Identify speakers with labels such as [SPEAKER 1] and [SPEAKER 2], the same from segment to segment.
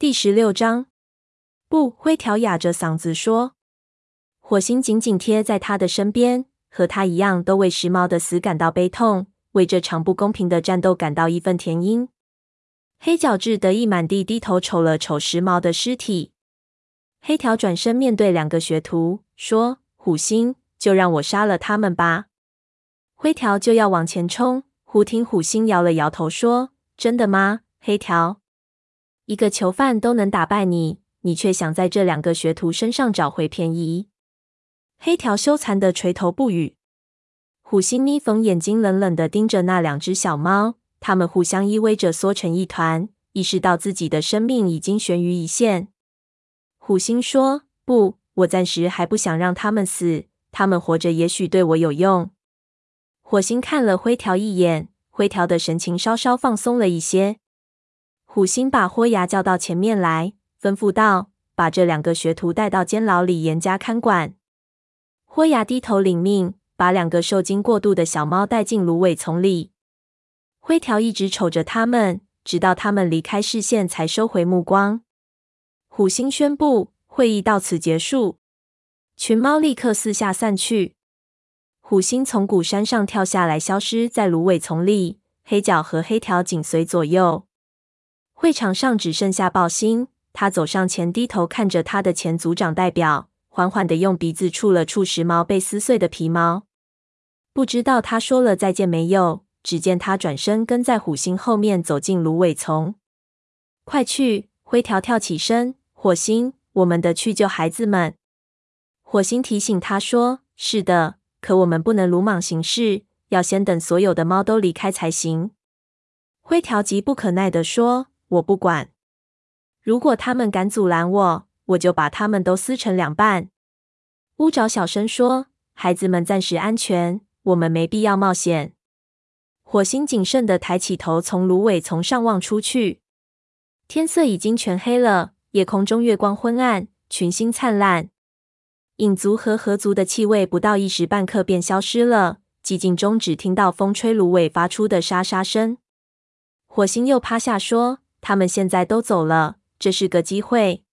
[SPEAKER 1] 第十六章，不，灰条哑着嗓子说。火星紧紧贴在他的身边，和他一样，都为时髦的死感到悲痛，为这场不公平的战斗感到义愤填膺。黑角质得意满地低头瞅了瞅时髦的尸体。黑条转身面对两个学徒，说：“虎星，就让我杀了他们吧。”灰条就要往前冲，忽听虎星摇了摇头，说：“真的吗？黑条，一个囚犯都能打败你，你却想在这两个学徒身上找回便宜？”黑条羞惭的垂头不语。虎星眯缝眼睛，冷冷的盯着那两只小猫，它们互相依偎着缩成一团，意识到自己的生命已经悬于一线。虎星说：“不，我暂时还不想让他们死。他们活着也许对我有用。”火星看了灰条一眼，灰条的神情稍稍放松了一些。虎星把豁牙叫到前面来，吩咐道：“把这两个学徒带到监牢里，严加看管。”豁牙低头领命，把两个受惊过度的小猫带进芦苇丛里。灰条一直瞅着他们，直到他们离开视线，才收回目光。虎星宣布会议到此结束，群猫立刻四下散去。虎星从古山上跳下来，消失在芦苇丛里。黑角和黑条紧随左右。会场上只剩下爆星，他走上前，低头看着他的前组长代表。缓缓地用鼻子触了触时髦被撕碎的皮毛，不知道他说了再见没有。只见他转身跟在虎星后面走进芦苇丛。快去！灰条跳起身。火星，我们得去救孩子们。火星提醒他说：“是的，可我们不能鲁莽行事，要先等所有的猫都离开才行。”灰条急不可耐地说：“我不管，如果他们敢阻拦我。”我就把他们都撕成两半。乌爪小声说：“孩子们暂时安全，我们没必要冒险。”火星谨慎地抬起头，从芦苇丛上望出去。天色已经全黑了，夜空中月光昏暗，群星灿烂。影族和河族的气味不到一时半刻便消失了，寂静中只听到风吹芦苇发出的沙沙声。火星又趴下说：“他们现在都走了，这是个机会。”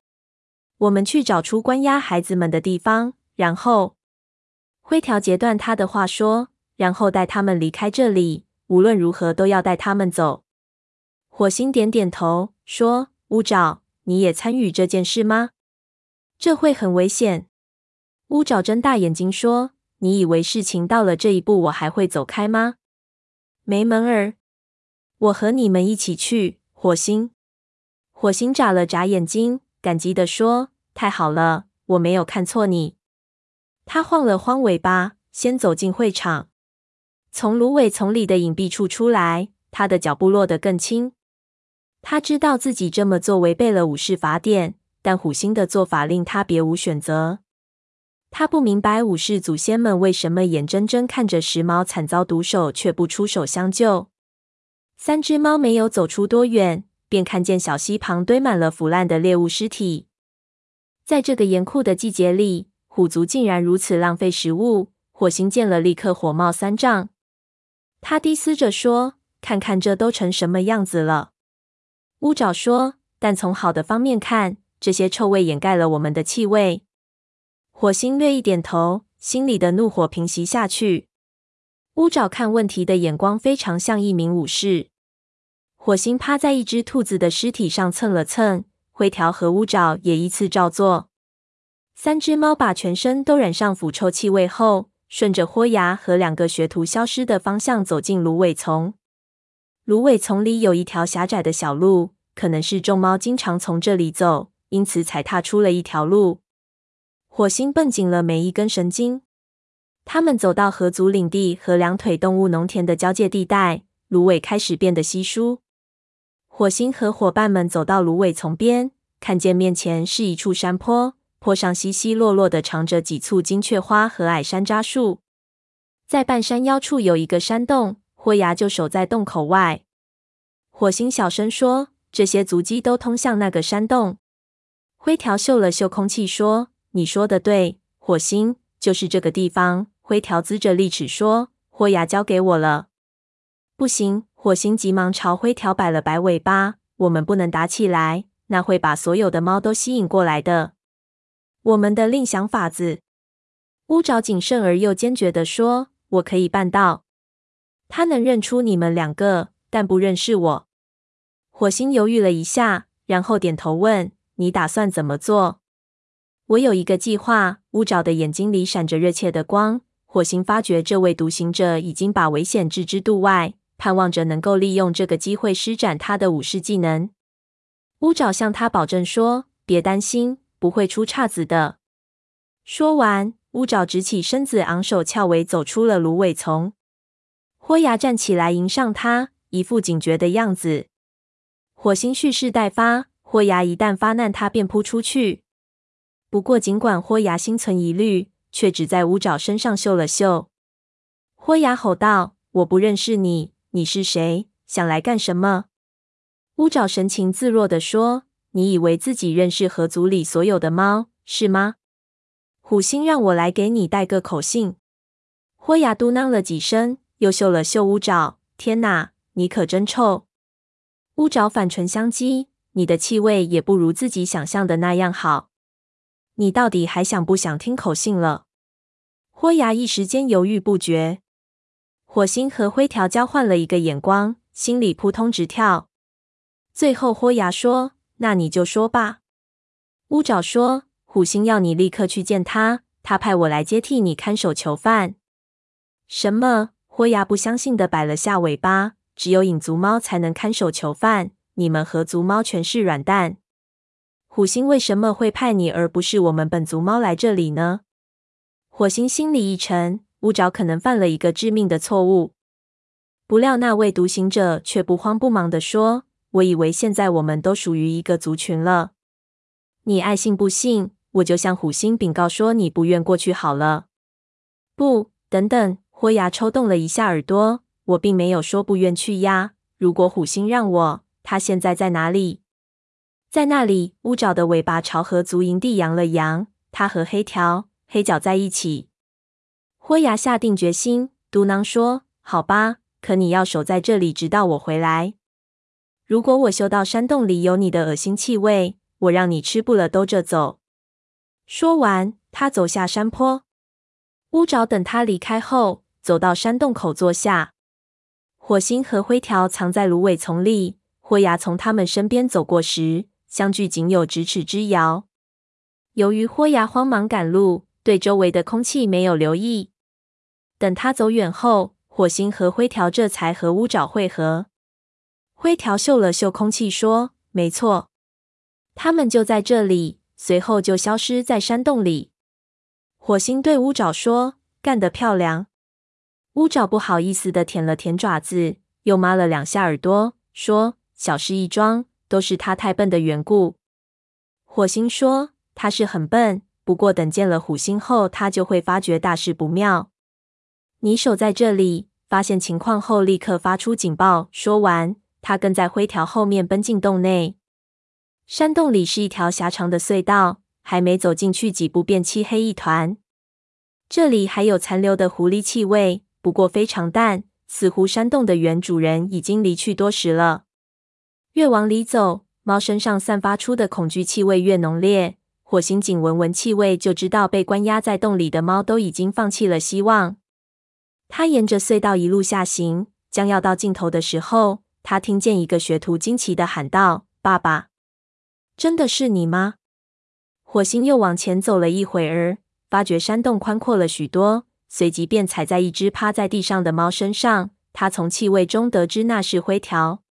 [SPEAKER 1] 我们去找出关押孩子们的地方，然后灰条截断他的话说：“然后带他们离开这里，无论如何都要带他们走。”火星点点头说：“乌爪，你也参与这件事吗？这会很危险。”乌爪睁大眼睛说：“你以为事情到了这一步，我还会走开吗？没门儿！我和你们一起去。”火星，火星眨了眨眼睛。感激地说：“太好了，我没有看错你。”他晃了晃尾巴，先走进会场，从芦苇丛里的隐蔽处出来。他的脚步落得更轻。他知道自己这么做违背了武士法典，但虎星的做法令他别无选择。他不明白武士祖先们为什么眼睁睁看着时髦惨遭毒手，却不出手相救。三只猫没有走出多远。便看见小溪旁堆满了腐烂的猎物尸体。在这个严酷的季节里，虎族竟然如此浪费食物。火星见了，立刻火冒三丈。他低嘶着说：“看看这都成什么样子了。”乌爪说：“但从好的方面看，这些臭味掩盖了我们的气味。”火星略一点头，心里的怒火平息下去。乌爪看问题的眼光非常像一名武士。火星趴在一只兔子的尸体上蹭了蹭，灰条和乌爪也依次照做。三只猫把全身都染上腐臭气味后，顺着豁牙和两个学徒消失的方向走进芦苇丛。芦苇丛里有一条狭窄的小路，可能是众猫经常从这里走，因此踩踏出了一条路。火星绷紧了每一根神经。他们走到河族领地和两腿动物农田的交界地带，芦苇开始变得稀疏。火星和伙伴们走到芦苇丛边，看见面前是一处山坡，坡上稀稀落落的长着几簇金雀花和矮山楂树。在半山腰处有一个山洞，豁牙就守在洞口外。火星小声说：“这些足迹都通向那个山洞。”灰条嗅了嗅空气，说：“你说的对，火星，就是这个地方。”灰条龇着利齿说：“豁牙交给我了。”不行。火星急忙朝灰条摆了摆尾巴：“我们不能打起来，那会把所有的猫都吸引过来的。我们的另想法子。乌爪谨慎而又坚决地说：“我可以办到。他能认出你们两个，但不认识我。”火星犹豫了一下，然后点头问：“你打算怎么做？”我有一个计划。乌爪的眼睛里闪着热切的光。火星发觉这位独行者已经把危险置之度外，盼望着能够利用这个机会施展他的武士技能。乌爪向他保证说：“别担心，不会出岔子的。”说完，乌爪直起身子，昂首翘尾走出了芦苇丛。豁牙站起来迎上他，一副警觉的样子。火星蓄势待发，豁牙一旦发难，他便扑出去。不过，尽管豁牙心存疑虑，却只在乌爪身上嗅了嗅。豁牙吼道：“我不认识你，你是谁？想来干什么？”乌爪神情自若地说：“你以为自己认识河族里所有的猫，是吗？虎星让我来给你带个口信。”豁牙嘟囔了几声，又嗅了嗅乌爪。“天哪，你可真臭！”乌爪反唇相讥：“你的气味也不如自己想象的那样好。”你到底还想不想听口信了？豁牙一时间犹豫不决。火星和灰条交换了一个眼光，心里扑通直跳。最后，豁牙说：“那你就说吧。”乌爪说：“虎星要你立刻去见他，他派我来接替你看守囚犯。”什么？豁牙不相信的摆了下尾巴。只有影族猫才能看守囚犯，你们和族猫全是软蛋。虎星为什么会派你而不是我们本族猫来这里呢？火星心里一沉，乌爪可能犯了一个致命的错误。不料那位独行者却不慌不忙地说：“我以为现在我们都属于一个族群了。你爱信不信，我就向虎星禀告说你不愿过去好了。”不，等等，豁牙抽动了一下耳朵，我并没有说不愿去呀。如果虎星让我，他现在在哪里？在那里，乌爪的尾巴朝河族营地扬了扬。他和黑条、黑角在一起。豁牙下定决心，嘟囔说：“好吧，可你要守在这里，直到我回来。如果我嗅到山洞里有你的恶心气味，我让你吃不了兜着走。”说完，他走下山坡。乌爪等他离开后，走到山洞口坐下。火星和灰条藏在芦苇丛里。豁牙从他们身边走过时，相距仅有咫尺之遥。由于豁牙慌忙赶路，对周围的空气没有留意。等他走远后，火星和灰条这才和乌爪会合。灰条嗅了嗅空气，说：“没错，他们就在这里。”随后就消失在山洞里。火星对乌爪说：“干得漂亮。”乌爪不好意思地舔了舔爪子，又抹了两下耳朵，说：“小事一桩。”都是他太笨的缘故。火星说：“他是很笨，不过等见了虎星后，他就会发觉大事不妙。你守在这里，发现情况后立刻发出警报。”说完，他跟在灰条后面奔进洞内。山洞里是一条狭长的隧道，还没走进去几步，便漆黑一团。这里还有残留的狐狸气味，不过非常淡，似乎山洞的原主人已经离去多时了。越往里走，猫身上散发出的恐惧气味越浓烈。火星仅闻闻气味，就知道被关押在洞里的猫都已经放弃了希望。他沿着隧道一路下行，将要到尽头的时候，他听见一个学徒惊奇地喊道：“爸爸，真的是你吗？”火星又往前走了一会儿，发觉山洞宽阔了许多，随即便踩在一只趴在地上的猫身上。他从气味中得知那是灰条。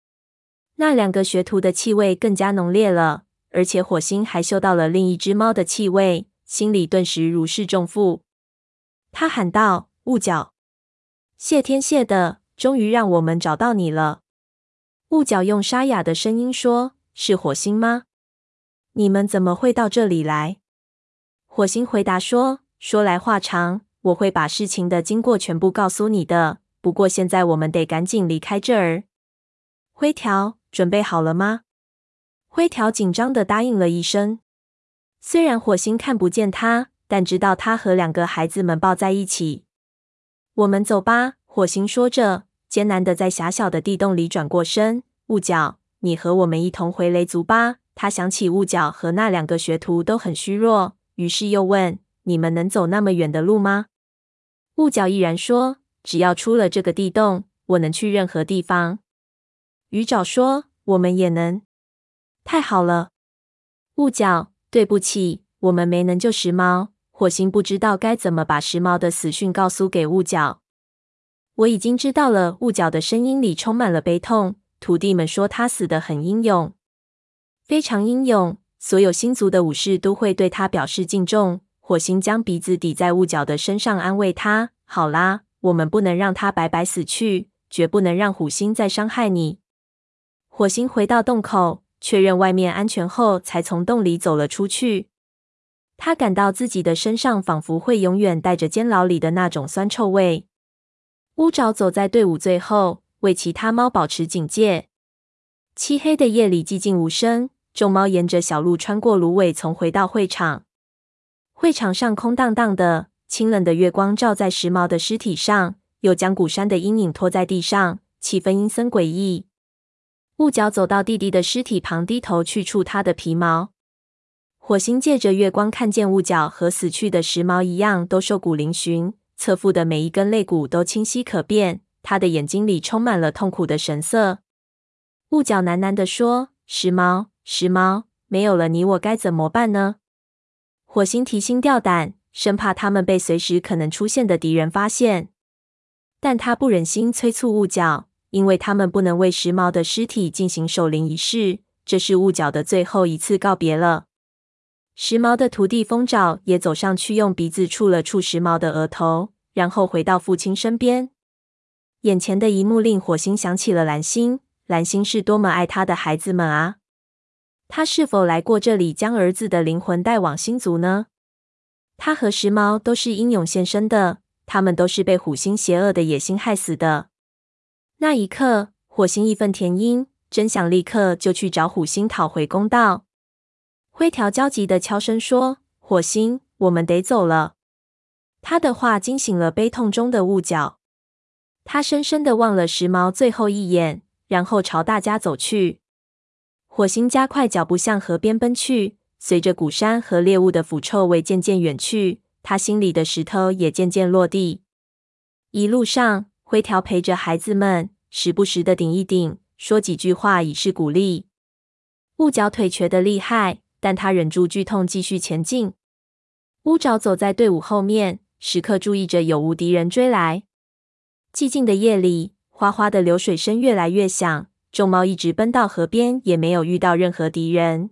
[SPEAKER 1] 那两个学徒的气味更加浓烈了，而且火星还嗅到了另一只猫的气味，心里顿时如释重负。他喊道：“雾角，谢天谢地，终于让我们找到你了。”雾角用沙哑的声音说：“是火星吗？你们怎么会到这里来？”火星回答说：“说来话长，我会把事情的经过全部告诉你的。不过现在我们得赶紧离开这儿。”灰条。准备好了吗？灰条紧张的答应了一声。虽然火星看不见他，但知道他和两个孩子们抱在一起。我们走吧，火星说着，艰难的在狭小的地洞里转过身。雾角，你和我们一同回雷族吧。他想起雾角和那两个学徒都很虚弱，于是又问：“你们能走那么远的路吗？”雾角毅然说：“只要出了这个地洞，我能去任何地方。”鱼爪说：“我们也能。”太好了，雾角，对不起，我们没能救时髦。火星不知道该怎么把时髦的死讯告诉给雾角。我已经知道了。雾角的声音里充满了悲痛。徒弟们说他死得很英勇，非常英勇。所有星族的武士都会对他表示敬重。火星将鼻子抵在雾角的身上，安慰他：“好啦，我们不能让他白白死去，绝不能让虎星再伤害你。”火星回到洞口，确认外面安全后，才从洞里走了出去。他感到自己的身上仿佛会永远带着监牢里的那种酸臭味。乌爪走在队伍最后，为其他猫保持警戒。漆黑的夜里寂静无声，众猫沿着小路穿过芦苇丛，回到会场。会场上空荡荡的，清冷的月光照在时髦的尸体上，又将古山的阴影拖在地上，气氛阴森诡异。雾角走到弟弟的尸体旁，低头去触他的皮毛。火星借着月光看见雾角和死去的时髦一样，都瘦骨嶙峋。侧腹的每一根肋骨都清晰可辨，他的眼睛里充满了痛苦的神色。雾角喃喃地说：“时髦，时髦，没有了你，我该怎么办呢？”火星提心吊胆，生怕他们被随时可能出现的敌人发现，但他不忍心催促雾角，因为他们不能为时髦的尸体进行守灵仪式，这是雾角的最后一次告别了。时髦的徒弟风爪也走上去，用鼻子触了触时髦的额头，然后回到父亲身边。眼前的一幕令火星想起了蓝星，蓝星是多么爱他的孩子们啊！他是否来过这里，将儿子的灵魂带往星族呢？他和时髦都是英勇献身的，他们都是被虎星邪恶的野心害死的。那一刻，火星义愤填膺，真想立刻就去找虎星讨回公道。灰条焦急地悄声说：“火星，我们得走了。”他的话惊醒了悲痛中的雾角。他深深地望了时髦最后一眼，然后朝大家走去。火星加快脚步向河边奔去，随着鼓山和猎物的腐臭味渐渐远去，他心里的石头也渐渐落地。一路上，灰条陪着孩子们，时不时的顶一顶，说几句话以示鼓励。雾角腿瘸的厉害。但他忍住剧痛，继续前进。乌爪走在队伍后面，时刻注意着有无敌人追来。寂静的夜里，哗哗的流水声越来越响。众猫一直奔到河边，也没有遇到任何敌人。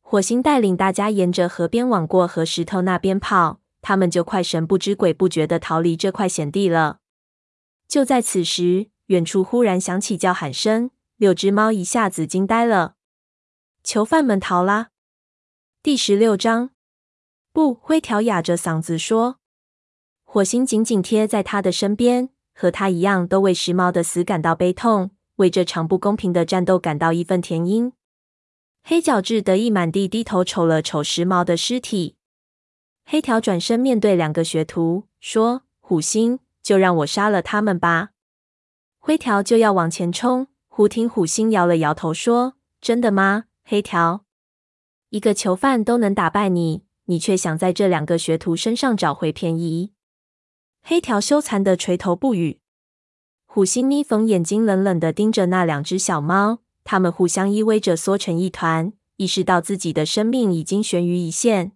[SPEAKER 1] 火星带领大家沿着河边往过河石头那边跑，他们就快神不知鬼不觉地逃离这块险地了。就在此时，远处忽然响起叫喊声，六只猫一下子惊呆了。囚犯们逃啦！第十六章，不，灰条哑着嗓子说。火星紧紧贴在他的身边，和他一样，都为时髦的死感到悲痛，为这场不公平的战斗感到义愤填膺。黑角质得意满地低头瞅了瞅时髦的尸体。黑条转身面对两个学徒说：“虎星，就让我杀了他们吧。”灰条就要往前冲，忽听虎星摇了摇头说：“真的吗？”黑条，一个囚犯都能打败你，你却想在这两个学徒身上找回便宜。黑条羞惭的垂头不语。虎星眯缝眼睛，冷冷的盯着那两只小猫，它们互相依偎着缩成一团，意识到自己的生命已经悬于一线。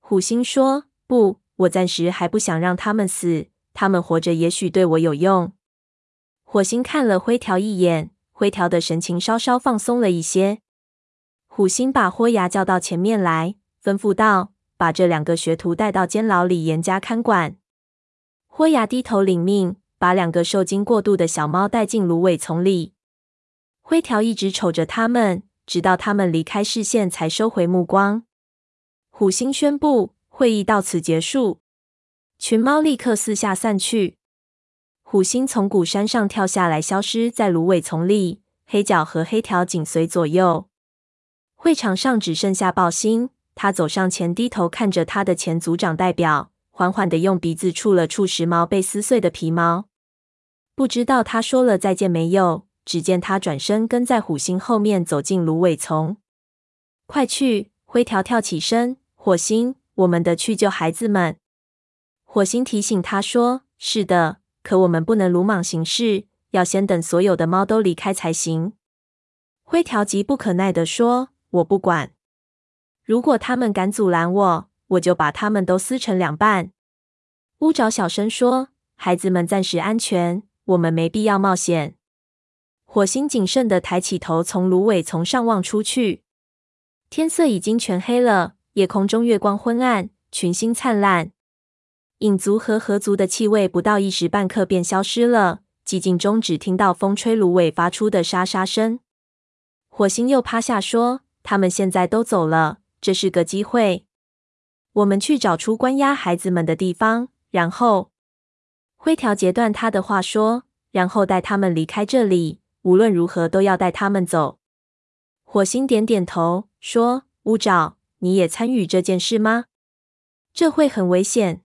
[SPEAKER 1] 虎星说：“不，我暂时还不想让他们死，他们活着也许对我有用。”火星看了灰条一眼，灰条的神情稍稍放松了一些。虎星把豁牙叫到前面来，吩咐道：“把这两个学徒带到监牢里，严加看管。”豁牙低头领命，把两个受惊过度的小猫带进芦苇丛里。灰条一直瞅着他们，直到他们离开视线，才收回目光。虎星宣布：“会议到此结束。”群猫立刻四下散去。虎星从鼓山上跳下来，消失在芦苇丛里。黑角和黑条紧随左右。会场上只剩下爆星，他走上前，低头看着他的前组长代表，缓缓地用鼻子触了触时髦被撕碎的皮毛。不知道他说了再见没有？只见他转身跟在虎星后面走进芦苇丛。快去！灰条跳起身。火星，我们得去救孩子们。火星提醒他说：“是的，可我们不能鲁莽行事，要先等所有的猫都离开才行。”灰条急不可耐地说：“我不管，如果他们敢阻拦我，我就把他们都撕成两半。”乌爪小声说：“孩子们暂时安全，我们没必要冒险。”火星谨慎地抬起头，从芦苇丛上望出去。天色已经全黑了，夜空中月光昏暗，群星灿烂。影族和合族的气味不到一时半刻便消失了，寂静中只听到风吹芦苇发出的沙沙声。火星又趴下说：“他们现在都走了，这是个机会。我们去找出关押孩子们的地方，然后……”灰条截断他的话说：“然后带他们离开这里。”无论如何都要带他们走。火星点点头，说：“乌爪，你也参与这件事吗？这会很危险。”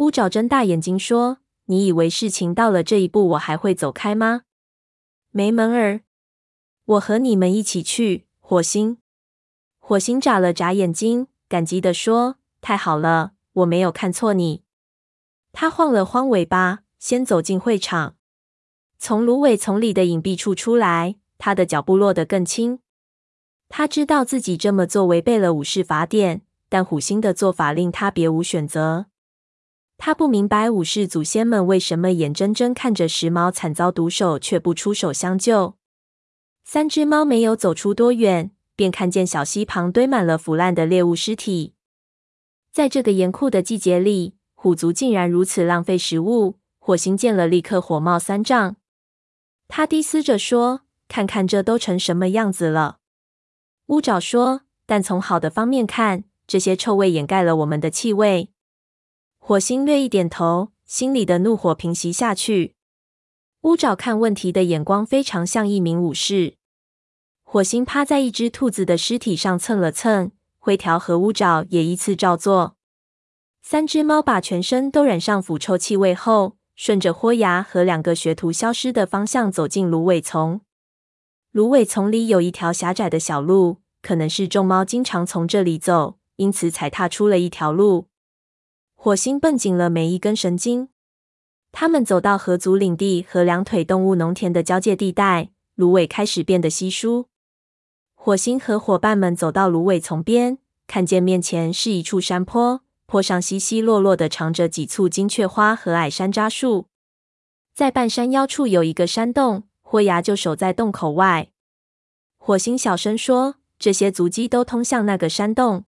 [SPEAKER 1] 乌爪睁大眼睛说：“你以为事情到了这一步，我还会走开吗？没门儿！我和你们一起去。”火星，火星眨了眨眼睛，感激地说：“太好了，我没有看错你。”他晃了晃尾巴，先走进会场。从芦苇丛里的隐蔽处出来，他的脚步落得更轻。他知道自己这么做违背了武士法典，但虎星的做法令他别无选择。他不明白武士祖先们为什么眼睁睁看着时髦惨遭毒手，却不出手相救。三只猫没有走出多远，便看见小溪旁堆满了腐烂的猎物尸体。在这个严酷的季节里，虎族竟然如此浪费食物。火星见了，立刻火冒三丈。他低嘶着说：“看看这都成什么样子了。”乌爪说：“但从好的方面看，这些臭味掩盖了我们的气味。”火星略一点头，心里的怒火平息下去。乌爪看问题的眼光非常像一名武士。火星趴在一只兔子的尸体上蹭了蹭，灰条和乌爪也依次照做。三只猫把全身都染上腐臭气味后，顺着豁牙和两个学徒消失的方向走进芦苇丛。芦苇丛里有一条狭窄的小路，可能是众猫经常从这里走，因此踩踏出了一条路。火星绷紧了每一根神经。他们走到河族领地和两腿动物农田的交界地带，芦苇开始变得稀疏。火星和伙伴们走到芦苇丛边，看见面前是一处山坡。坡上稀稀落落的长着几簇金雀花和矮山楂树，在半山腰处有一个山洞，豁牙就守在洞口外。火星小声说：“这些足迹都通向那个山洞。”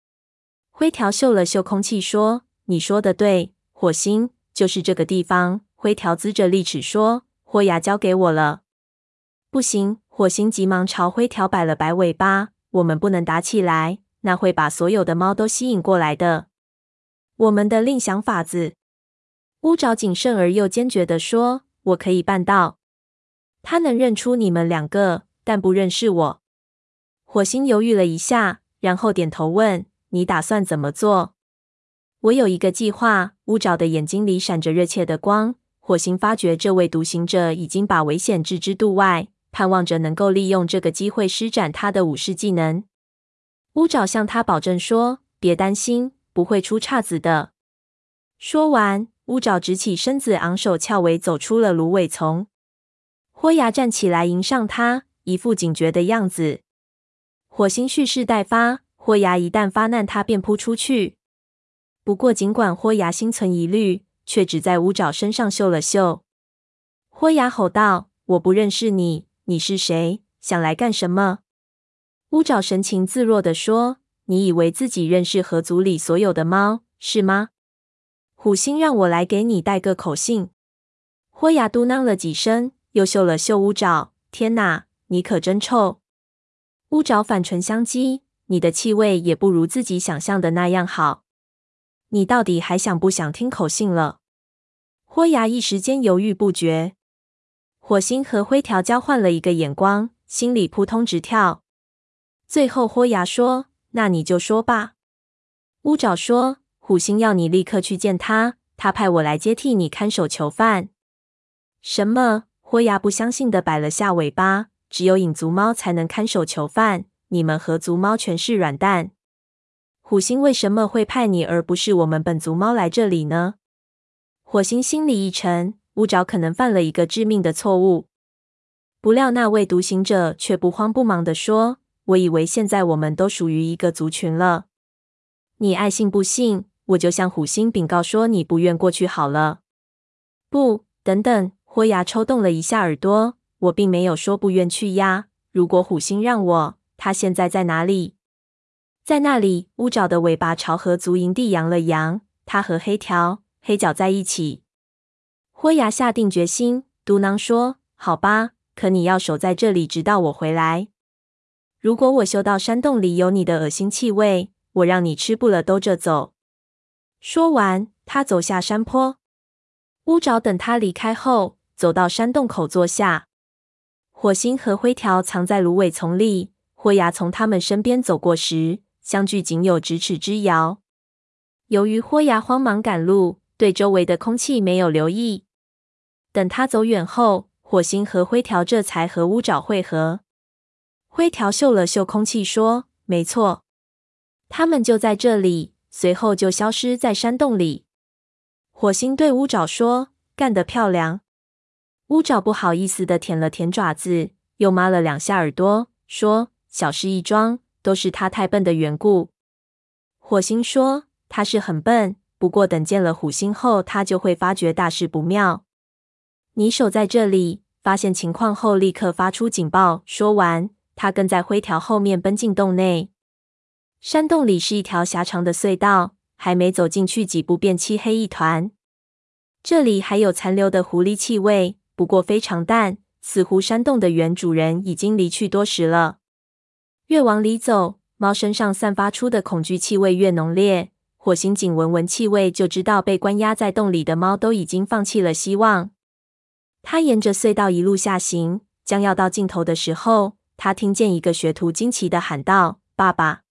[SPEAKER 1] 灰条嗅了嗅空气说：“你说的对，火星，就是这个地方。”灰条龇着利齿说：“豁牙交给我了。”不行，火星急忙朝灰条摆了摆尾巴：“我们不能打起来，那会把所有的猫都吸引过来的。”我们的另想法子。乌爪谨慎而又坚决地说：“我可以办到。他能认出你们两个，但不认识我。”火星犹豫了一下，然后点头问：“你打算怎么做？”我有一个计划。乌爪的眼睛里闪着热切的光。火星发觉这位独行者已经把危险置之度外，盼望着能够利用这个机会施展他的武士技能。乌爪向他保证说：“别担心。”不会出岔子的。说完，乌爪直起身子，昂首翘尾，走出了芦苇丛。豁牙站起来迎上他，一副警觉的样子。火星蓄势待发，豁牙一旦发难，他便扑出去。不过，尽管豁牙心存疑虑，却只在乌爪身上嗅了嗅。豁牙吼道：“我不认识你，你是谁？想来干什么？”乌爪神情自若地说。你以为自己认识河族里所有的猫，是吗？虎星让我来给你带个口信。豁牙嘟囔了几声，又嗅了嗅乌爪。天哪，你可真臭！乌爪反唇相讥，你的气味也不如自己想象的那样好。你到底还想不想听口信了？豁牙一时间犹豫不决。火星和灰条交换了一个眼光，心里扑通直跳。最后，豁牙说。那你就说吧。乌爪说：“虎星要你立刻去见他，他派我来接替你看守囚犯。”什么？豁牙不相信的摆了下尾巴。只有影族猫才能看守囚犯，你们合族猫全是软蛋。虎星为什么会派你而不是我们本族猫来这里呢？火星心里一沉，乌爪可能犯了一个致命的错误。不料那位独行者却不慌不忙地说：“我以为现在我们都属于一个族群了。你爱信不信，我就向虎星禀告说你不愿过去好了。”不，等等，豁牙抽动了一下耳朵，我并没有说不愿去呀。如果虎星让我，他现在在哪里？在那里，乌爪的尾巴朝河族营地扬了扬。他和黑条、黑角在一起。豁牙下定决心，嘟囔说：“好吧，可你要守在这里，直到我回来。如果我嗅到山洞里有你的恶心气味，我让你吃不了兜着走。”说完，他走下山坡。乌爪等他离开后，走到山洞口坐下。火星和灰条藏在芦苇丛里。豁牙从他们身边走过时，相距仅有咫尺之遥。由于豁牙慌忙赶路，对周围的空气没有留意。等他走远后，火星和灰条这才和乌爪会合。灰条嗅了嗅空气，说：“没错，他们就在这里。”随后就消失在山洞里。火星对乌爪说：“干得漂亮。”乌爪不好意思地舔了舔爪子，又抹了两下耳朵，说：“小事一桩。”都是他太笨的缘故。火星说：“他是很笨，不过等见了虎星后，他就会发觉大事不妙。你守在这里，发现情况后立刻发出警报。”说完，他跟在灰条后面奔进洞内。山洞里是一条狭长的隧道，还没走进去几步，便漆黑一团。这里还有残留的狐狸气味，不过非常淡，似乎山洞的原主人已经离去多时了。越往里走，猫身上散发出的恐惧气味越浓烈。火星仅闻闻气味，就知道被关押在洞里的猫都已经放弃了希望。他沿着隧道一路下行，将要到尽头的时候，他听见一个学徒惊奇的喊道：“爸爸，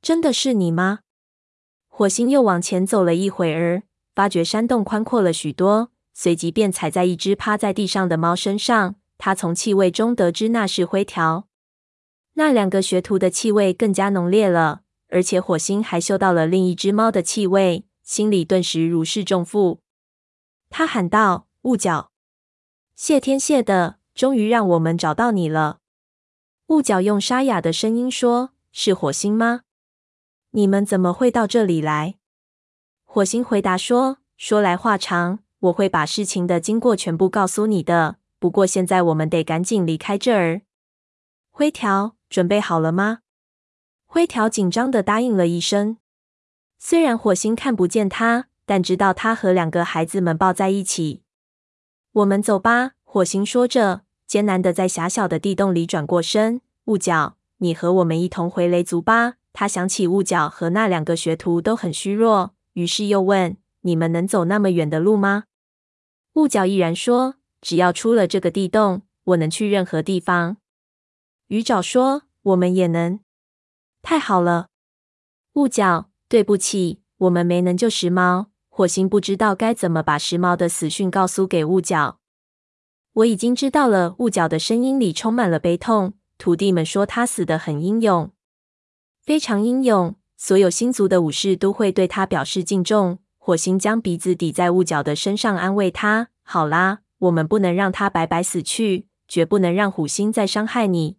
[SPEAKER 1] 真的是你吗？”火星又往前走了一会儿，发觉山洞宽阔了许多，随即便踩在一只趴在地上的猫身上。他从气味中得知那是灰条。那两个学徒的气味更加浓烈了，而且火星还嗅到了另一只猫的气味，心里顿时如释重负。他喊道：“雾角，谢天谢地，终于让我们找到你了。”雾角用沙哑的声音说：“是火星吗？你们怎么会到这里来？”火星回答说：“说来话长，我会把事情的经过全部告诉你的。不过现在我们得赶紧离开这儿。”灰条。准备好了吗？灰条紧张地答应了一声。虽然火星看不见他，但知道他和两个孩子们抱在一起。我们走吧，火星说着，艰难地在狭小的地洞里转过身。雾角，你和我们一同回雷族吧。他想起雾角和那两个学徒都很虚弱，于是又问：“你们能走那么远的路吗？”雾角毅然说：“只要出了这个地洞，我能去任何地方。”鱼爪说：“我们也能。”太好了，雾角，对不起，我们没能救时髦。火星不知道该怎么把时髦的死讯告诉给雾角。我已经知道了。雾角的声音里充满了悲痛。徒弟们说他死得很英勇，非常英勇。所有星族的武士都会对他表示敬重。火星将鼻子抵在雾角的身上，安慰他：“好啦，我们不能让他白白死去，绝不能让虎星再伤害你。”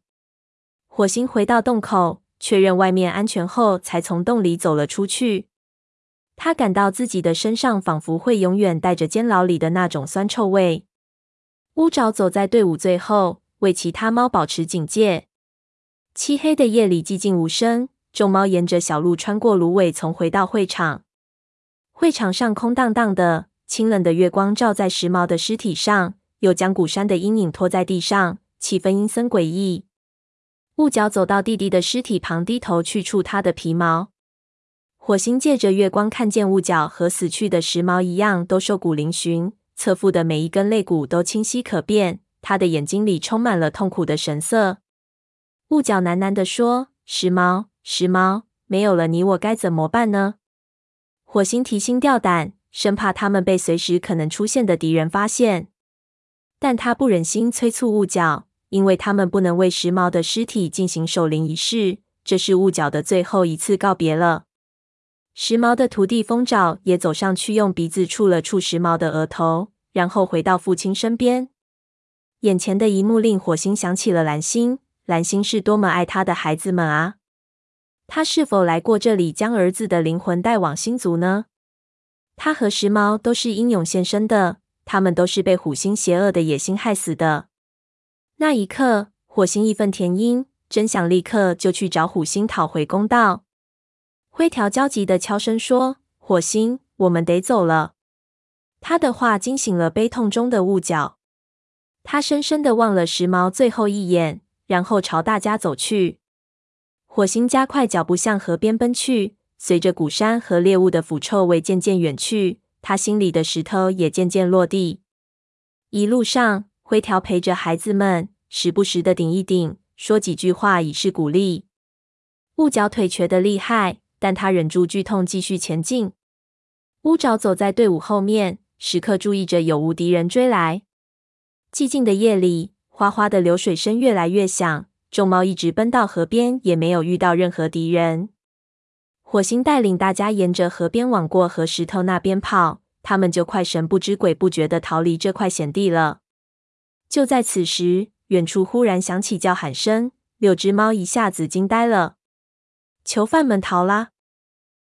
[SPEAKER 1] 火星回到洞口，确认外面安全后，才从洞里走了出去。他感到自己的身上仿佛会永远带着监牢里的那种酸臭味。乌爪走在队伍最后，为其他猫保持警戒。漆黑的夜里寂静无声，众猫沿着小路穿过芦苇丛，回到会场。会场上空荡荡的，清冷的月光照在时髦的尸体上，又将鼓山的阴影拖在地上，气氛阴森诡异。雾角走到弟弟的尸体旁，低头去触他的皮毛。火星借着月光看见雾角和死去的时髦一样，都瘦骨嶙峋，侧腹的每一根肋骨都清晰可辨。他的眼睛里充满了痛苦的神色。雾角喃喃地说：“时髦，时髦，没有了你，我该怎么办呢？”火星提心吊胆，生怕他们被随时可能出现的敌人发现，但他不忍心催促雾角。因为他们不能为时髦的尸体进行守灵仪式。这是雾角的最后一次告别了。时髦的徒弟风爪也走上去，用鼻子触了触时髦的额头，然后回到父亲身边。眼前的一幕令火星想起了蓝星。蓝星是多么爱他的孩子们啊！他是否来过这里，将儿子的灵魂带往星族呢？他和时髦都是英勇献身的，他们都是被虎星邪恶的野心害死的。那一刻，火星义愤填膺。真想立刻就去找虎星讨回公道。灰条焦急的悄声说：“火星，我们得走了。”他的话惊醒了悲痛中的雾角。他深深的望了时髦最后一眼，然后朝大家走去。火星加快脚步向河边奔去，随着鼓山和猎物的腐臭味渐渐远去，他心里的石头也渐渐落地。一路上，灰条陪着孩子们，时不时的顶一顶。说几句话以示鼓励。雾角腿瘸的厉害，但他忍住剧痛继续前进。乌爪走在队伍后面，时刻注意着有无敌人追来。寂静的夜里，哗哗的流水声越来越响。众猫一直奔到河边，也没有遇到任何敌人。火星带领大家沿着河边往过河石头那边跑，他们就快神不知鬼不觉地逃离这块险地了。就在此时，远处忽然响起叫喊声，六只猫一下子惊呆了。囚犯们逃啦！